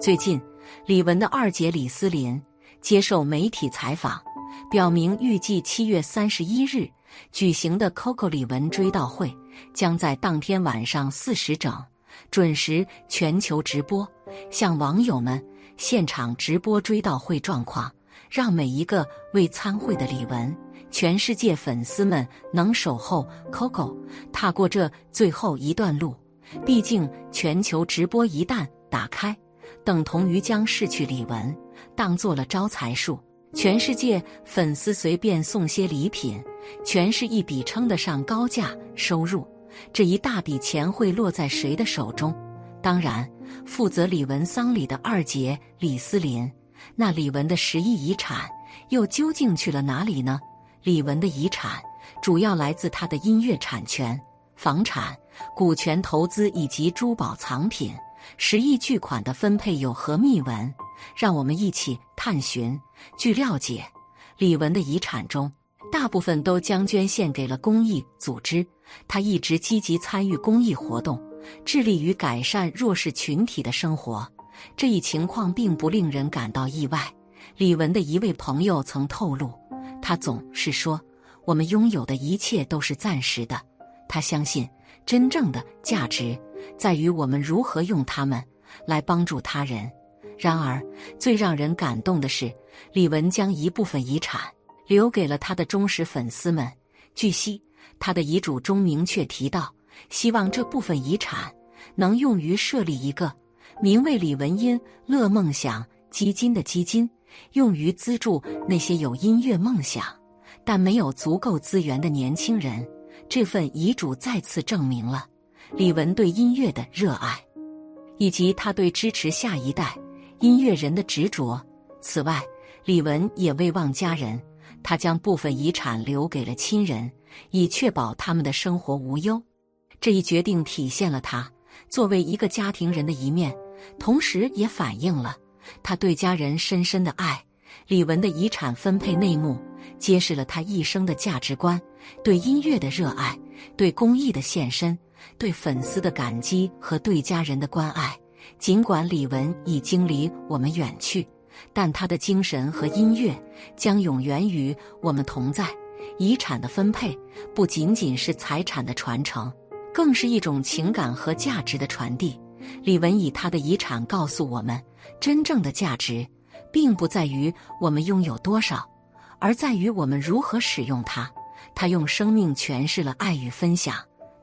最近，李玟的二姐李思琳接受媒体采访，表明预计七月三十一日举行的 Coco 李玟追悼会将在当天晚上四时整准时全球直播，向网友们现场直播追悼会状况，让每一个未参会的李玟。全世界粉丝们能守候 Coco 踏过这最后一段路，毕竟全球直播一旦打开，等同于将逝去李玟当做了招财树。全世界粉丝随便送些礼品，全是一笔称得上高价收入。这一大笔钱会落在谁的手中？当然，负责李玟丧礼的二姐李思琳。那李玟的十亿遗产又究竟去了哪里呢？李玟的遗产主要来自他的音乐产权、房产、股权投资以及珠宝藏品。十亿巨款的分配有何秘闻？让我们一起探寻。据了解，李玟的遗产中大部分都将捐献给了公益组织。他一直积极参与公益活动，致力于改善弱势群体的生活。这一情况并不令人感到意外。李玟的一位朋友曾透露。他总是说，我们拥有的一切都是暂时的。他相信，真正的价值在于我们如何用它们来帮助他人。然而，最让人感动的是，李玟将一部分遗产留给了他的忠实粉丝们。据悉，他的遗嘱中明确提到，希望这部分遗产能用于设立一个名为“李文音乐梦想基金”的基金。用于资助那些有音乐梦想但没有足够资源的年轻人。这份遗嘱再次证明了李玟对音乐的热爱，以及他对支持下一代音乐人的执着。此外，李玟也未忘家人，他将部分遗产留给了亲人，以确保他们的生活无忧。这一决定体现了他作为一个家庭人的一面，同时也反映了。他对家人深深的爱，李玟的遗产分配内幕揭示了他一生的价值观：对音乐的热爱，对公益的献身，对粉丝的感激和对家人的关爱。尽管李玟已经离我们远去，但她的精神和音乐将永远与我们同在。遗产的分配不仅仅是财产的传承，更是一种情感和价值的传递。李玟以他的遗产告诉我们：真正的价值，并不在于我们拥有多少，而在于我们如何使用它。他用生命诠释了爱与分享，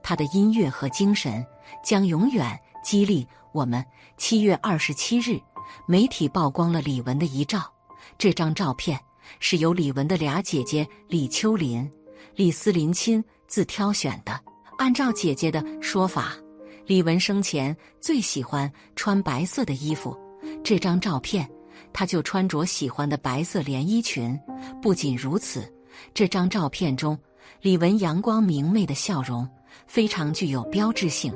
他的音乐和精神将永远激励我们。七月二十七日，媒体曝光了李玟的遗照。这张照片是由李玟的俩姐姐李秋林、李思琳亲自挑选的。按照姐姐的说法。李玟生前最喜欢穿白色的衣服，这张照片，她就穿着喜欢的白色连衣裙。不仅如此，这张照片中，李玟阳光明媚的笑容非常具有标志性。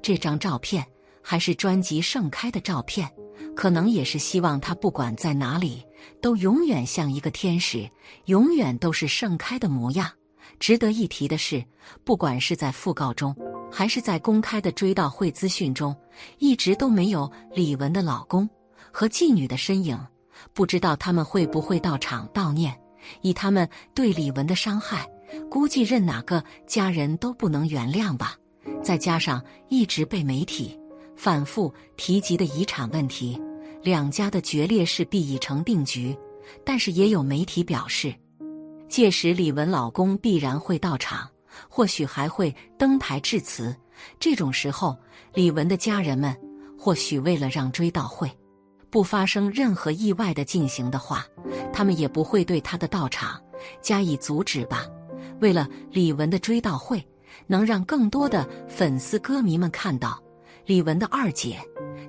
这张照片还是专辑盛开的照片，可能也是希望他不管在哪里，都永远像一个天使，永远都是盛开的模样。值得一提的是，不管是在讣告中。还是在公开的追悼会资讯中，一直都没有李玟的老公和妓女的身影。不知道他们会不会到场悼念？以他们对李玟的伤害，估计任哪个家人都不能原谅吧。再加上一直被媒体反复提及的遗产问题，两家的决裂势必已成定局。但是也有媒体表示，届时李玟老公必然会到场。或许还会登台致辞。这种时候，李玟的家人们或许为了让追悼会不发生任何意外的进行的话，他们也不会对他的到场加以阻止吧。为了李玟的追悼会能让更多的粉丝歌迷们看到，李玟的二姐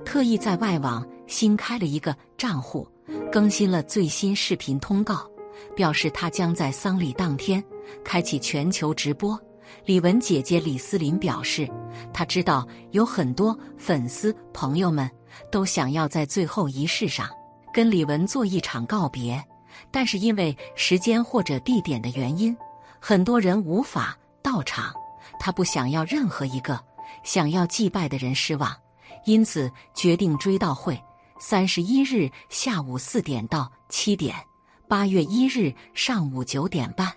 特意在外网新开了一个账户，更新了最新视频通告，表示她将在丧礼当天。开启全球直播，李玟姐姐李思琳表示，她知道有很多粉丝朋友们都想要在最后仪式上跟李玟做一场告别，但是因为时间或者地点的原因，很多人无法到场。他不想要任何一个想要祭拜的人失望，因此决定追悼会三十一日下午四点到七点，八月一日上午九点半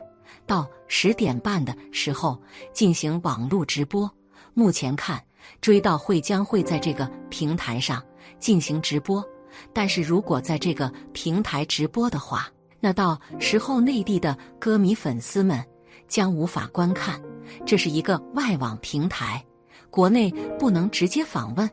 到十点半的时候进行网络直播。目前看，追悼会将会在这个平台上进行直播，但是如果在这个平台直播的话，那到时候内地的歌迷粉丝们将无法观看。这是一个外网平台，国内不能直接访问。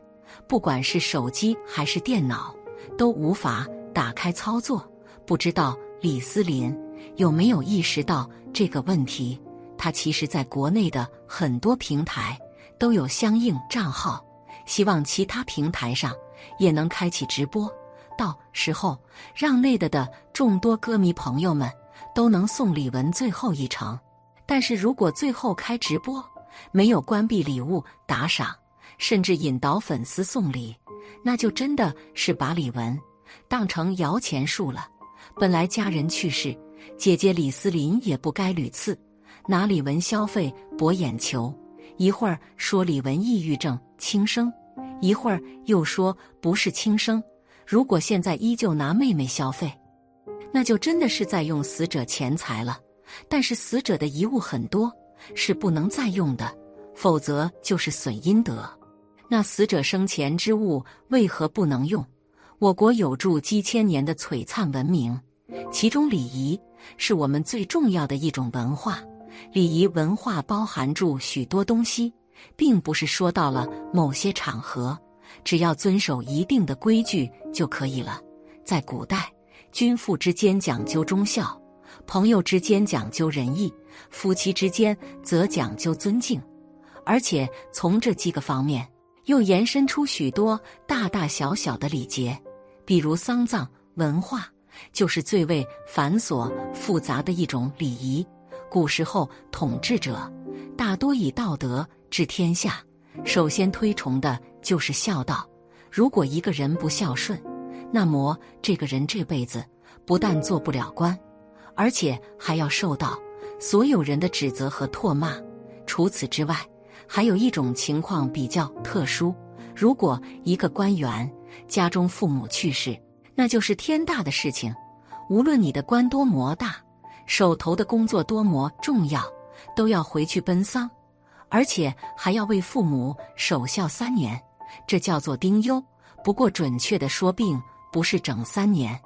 不管是手机还是电脑，都无法打开操作。不知道李思林有没有意识到这个问题？他其实在国内的很多平台都有相应账号，希望其他平台上也能开启直播，到时候让内的的众多歌迷朋友们都能送李玟最后一程。但是如果最后开直播没有关闭礼物打赏，甚至引导粉丝送礼，那就真的是把李玟当成摇钱树了。本来家人去世，姐姐李思琳也不该屡次拿李玟消费博眼球。一会儿说李玟抑郁症轻生，一会儿又说不是轻生。如果现在依旧拿妹妹消费，那就真的是在用死者钱财了。但是死者的遗物很多，是不能再用的，否则就是损阴德。那死者生前之物为何不能用？我国有著几千年的璀璨文明，其中礼仪是我们最重要的一种文化。礼仪文化包含住许多东西，并不是说到了某些场合，只要遵守一定的规矩就可以了。在古代，君父之间讲究忠孝，朋友之间讲究仁义，夫妻之间则讲究尊敬，而且从这几个方面。又延伸出许多大大小小的礼节，比如丧葬文化，就是最为繁琐复杂的一种礼仪。古时候统治者大多以道德治天下，首先推崇的就是孝道。如果一个人不孝顺，那么这个人这辈子不但做不了官，而且还要受到所有人的指责和唾骂。除此之外，还有一种情况比较特殊，如果一个官员家中父母去世，那就是天大的事情。无论你的官多么大，手头的工作多么重要，都要回去奔丧，而且还要为父母守孝三年，这叫做丁忧。不过准确的说，并不是整三年，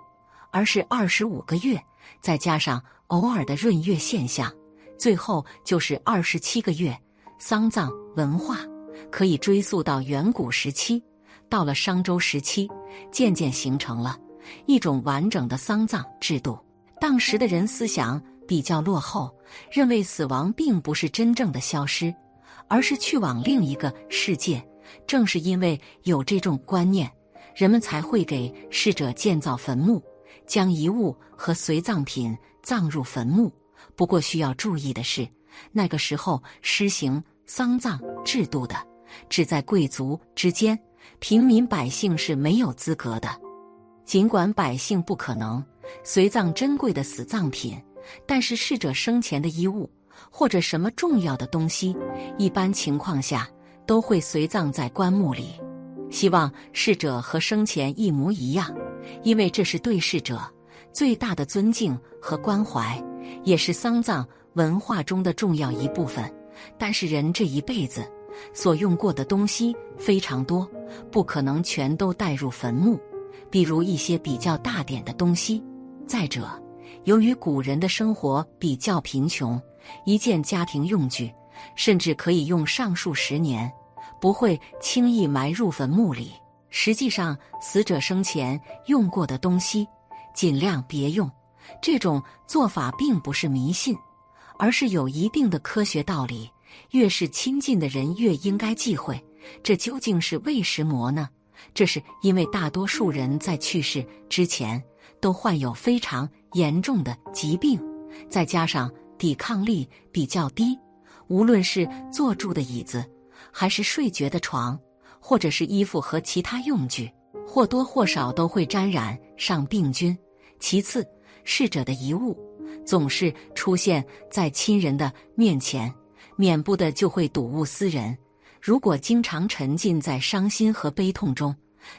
而是二十五个月，再加上偶尔的闰月现象，最后就是二十七个月。丧葬文化可以追溯到远古时期，到了商周时期，渐渐形成了一种完整的丧葬制度。当时的人思想比较落后，认为死亡并不是真正的消失，而是去往另一个世界。正是因为有这种观念，人们才会给逝者建造坟墓，将遗物和随葬品葬入坟墓。不过需要注意的是。那个时候施行丧葬制度的，只在贵族之间，平民百姓是没有资格的。尽管百姓不可能随葬珍贵的死葬品，但是逝者生前的衣物或者什么重要的东西，一般情况下都会随葬在棺木里。希望逝者和生前一模一样，因为这是对逝者最大的尊敬和关怀，也是丧葬。文化中的重要一部分，但是人这一辈子所用过的东西非常多，不可能全都带入坟墓。比如一些比较大点的东西。再者，由于古人的生活比较贫穷，一件家庭用具甚至可以用上数十年，不会轻易埋入坟墓里。实际上，死者生前用过的东西，尽量别用。这种做法并不是迷信。而是有一定的科学道理，越是亲近的人越应该忌讳。这究竟是为什么呢？这是因为大多数人在去世之前都患有非常严重的疾病，再加上抵抗力比较低，无论是坐住的椅子，还是睡觉的床，或者是衣服和其他用具，或多或少都会沾染上病菌。其次，逝者的遗物。总是出现在亲人的面前，免不的就会睹物思人。如果经常沉浸在伤心和悲痛中，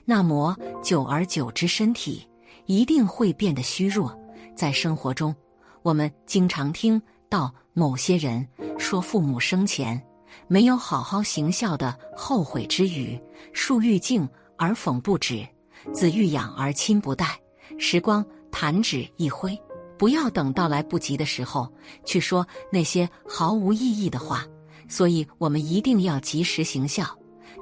那么久而久之，身体一定会变得虚弱。在生活中，我们经常听到某些人说父母生前没有好好行孝的后悔之语，树欲静而风不止，子欲养而亲不待。时光弹指一挥，不要等到来不及的时候去说那些毫无意义的话。所以，我们一定要及时行孝，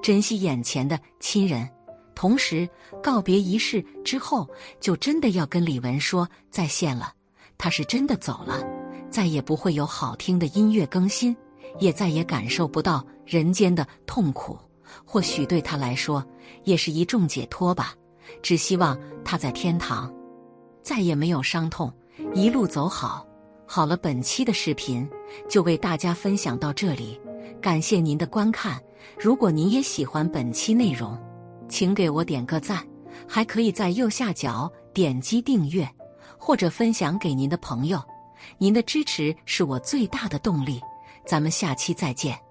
珍惜眼前的亲人。同时，告别仪式之后，就真的要跟李文说再见了。他是真的走了，再也不会有好听的音乐更新，也再也感受不到人间的痛苦。或许对他来说，也是一种解脱吧。只希望他在天堂再也没有伤痛，一路走好。好了，本期的视频就为大家分享到这里，感谢您的观看。如果您也喜欢本期内容，请给我点个赞，还可以在右下角点击订阅或者分享给您的朋友。您的支持是我最大的动力。咱们下期再见。